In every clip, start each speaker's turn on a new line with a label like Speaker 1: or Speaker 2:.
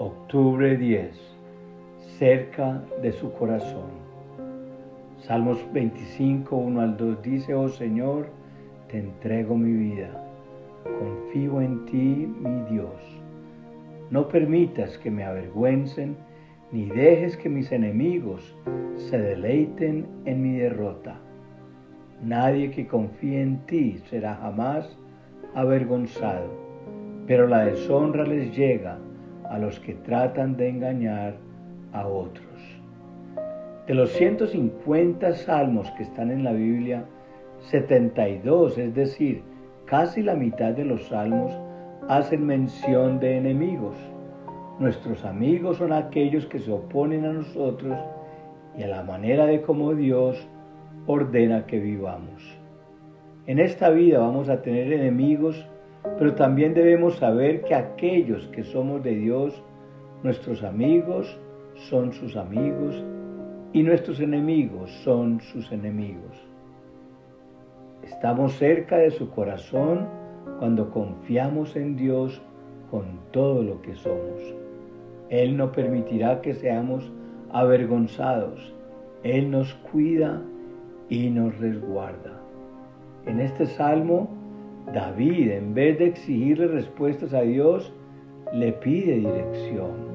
Speaker 1: Octubre 10. Cerca de su corazón. Salmos 25, 1 al 2 dice, oh Señor, te entrego mi vida. Confío en ti, mi Dios. No permitas que me avergüencen, ni dejes que mis enemigos se deleiten en mi derrota. Nadie que confíe en ti será jamás avergonzado, pero la deshonra les llega a los que tratan de engañar a otros. De los 150 salmos que están en la Biblia, 72, es decir, casi la mitad de los salmos, hacen mención de enemigos. Nuestros amigos son aquellos que se oponen a nosotros y a la manera de cómo Dios ordena que vivamos. En esta vida vamos a tener enemigos pero también debemos saber que aquellos que somos de Dios, nuestros amigos son sus amigos y nuestros enemigos son sus enemigos. Estamos cerca de su corazón cuando confiamos en Dios con todo lo que somos. Él no permitirá que seamos avergonzados. Él nos cuida y nos resguarda. En este salmo David, en vez de exigirle respuestas a Dios, le pide dirección.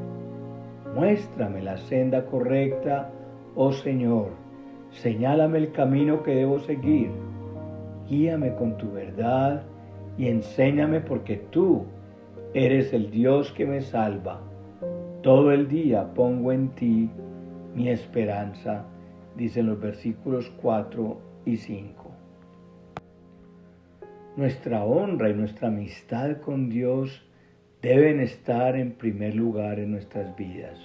Speaker 1: Muéstrame la senda correcta, oh Señor. Señálame el camino que debo seguir. Guíame con tu verdad y enséñame porque tú eres el Dios que me salva. Todo el día pongo en ti mi esperanza, dicen los versículos 4 y 5. Nuestra honra y nuestra amistad con Dios deben estar en primer lugar en nuestras vidas.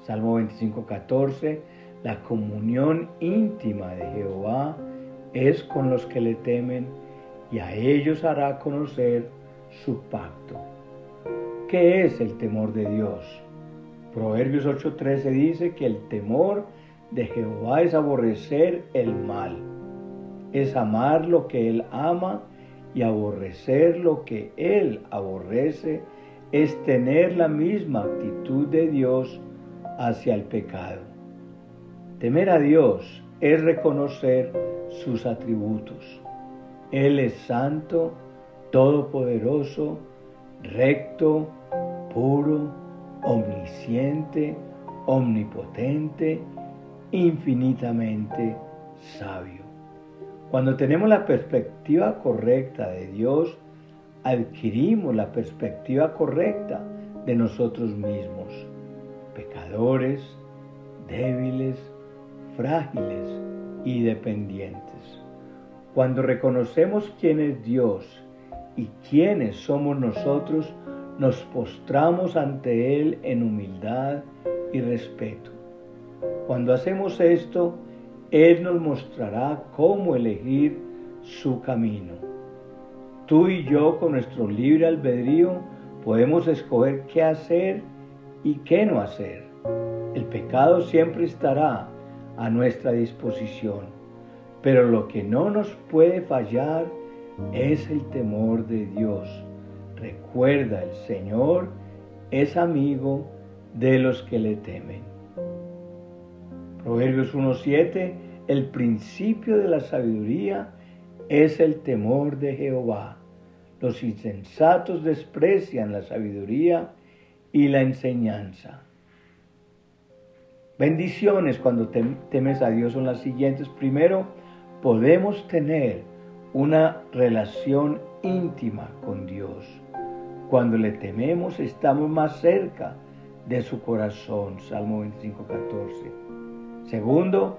Speaker 1: Salmo 25, 14. La comunión íntima de Jehová es con los que le temen y a ellos hará conocer su pacto. ¿Qué es el temor de Dios? Proverbios 8:13 dice que el temor de Jehová es aborrecer el mal es amar lo que Él ama y aborrecer lo que Él aborrece, es tener la misma actitud de Dios hacia el pecado. Temer a Dios es reconocer sus atributos. Él es santo, todopoderoso, recto, puro, omnisciente, omnipotente, infinitamente sabio. Cuando tenemos la perspectiva correcta de Dios, adquirimos la perspectiva correcta de nosotros mismos, pecadores, débiles, frágiles y dependientes. Cuando reconocemos quién es Dios y quiénes somos nosotros, nos postramos ante Él en humildad y respeto. Cuando hacemos esto, él nos mostrará cómo elegir su camino. Tú y yo con nuestro libre albedrío podemos escoger qué hacer y qué no hacer. El pecado siempre estará a nuestra disposición, pero lo que no nos puede fallar es el temor de Dios. Recuerda, el Señor es amigo de los que le temen. Proverbios 1.7, el principio de la sabiduría es el temor de Jehová. Los insensatos desprecian la sabiduría y la enseñanza. Bendiciones cuando temes a Dios son las siguientes. Primero, podemos tener una relación íntima con Dios. Cuando le tememos estamos más cerca de su corazón. Salmo 25, 14. Segundo,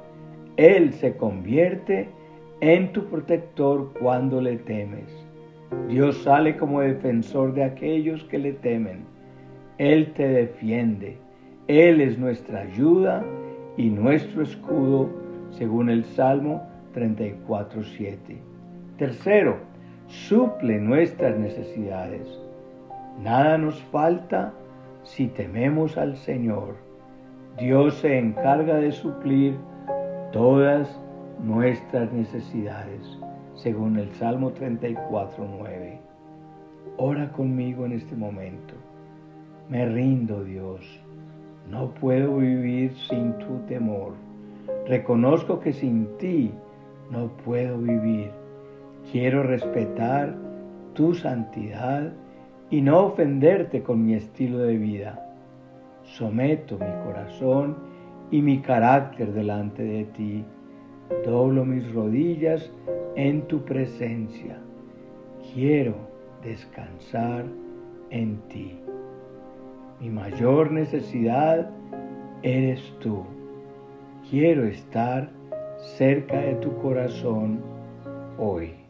Speaker 1: Él se convierte en tu protector cuando le temes. Dios sale como defensor de aquellos que le temen. Él te defiende. Él es nuestra ayuda y nuestro escudo, según el Salmo 34.7. Tercero, suple nuestras necesidades. Nada nos falta si tememos al Señor. Dios se encarga de suplir todas nuestras necesidades, según el Salmo 34, 9. Ora conmigo en este momento. Me rindo, Dios. No puedo vivir sin tu temor. Reconozco que sin ti no puedo vivir. Quiero respetar tu santidad y no ofenderte con mi estilo de vida. Someto mi corazón y mi carácter delante de ti. Doblo mis rodillas en tu presencia. Quiero descansar en ti. Mi mayor necesidad eres tú. Quiero estar cerca de tu corazón hoy.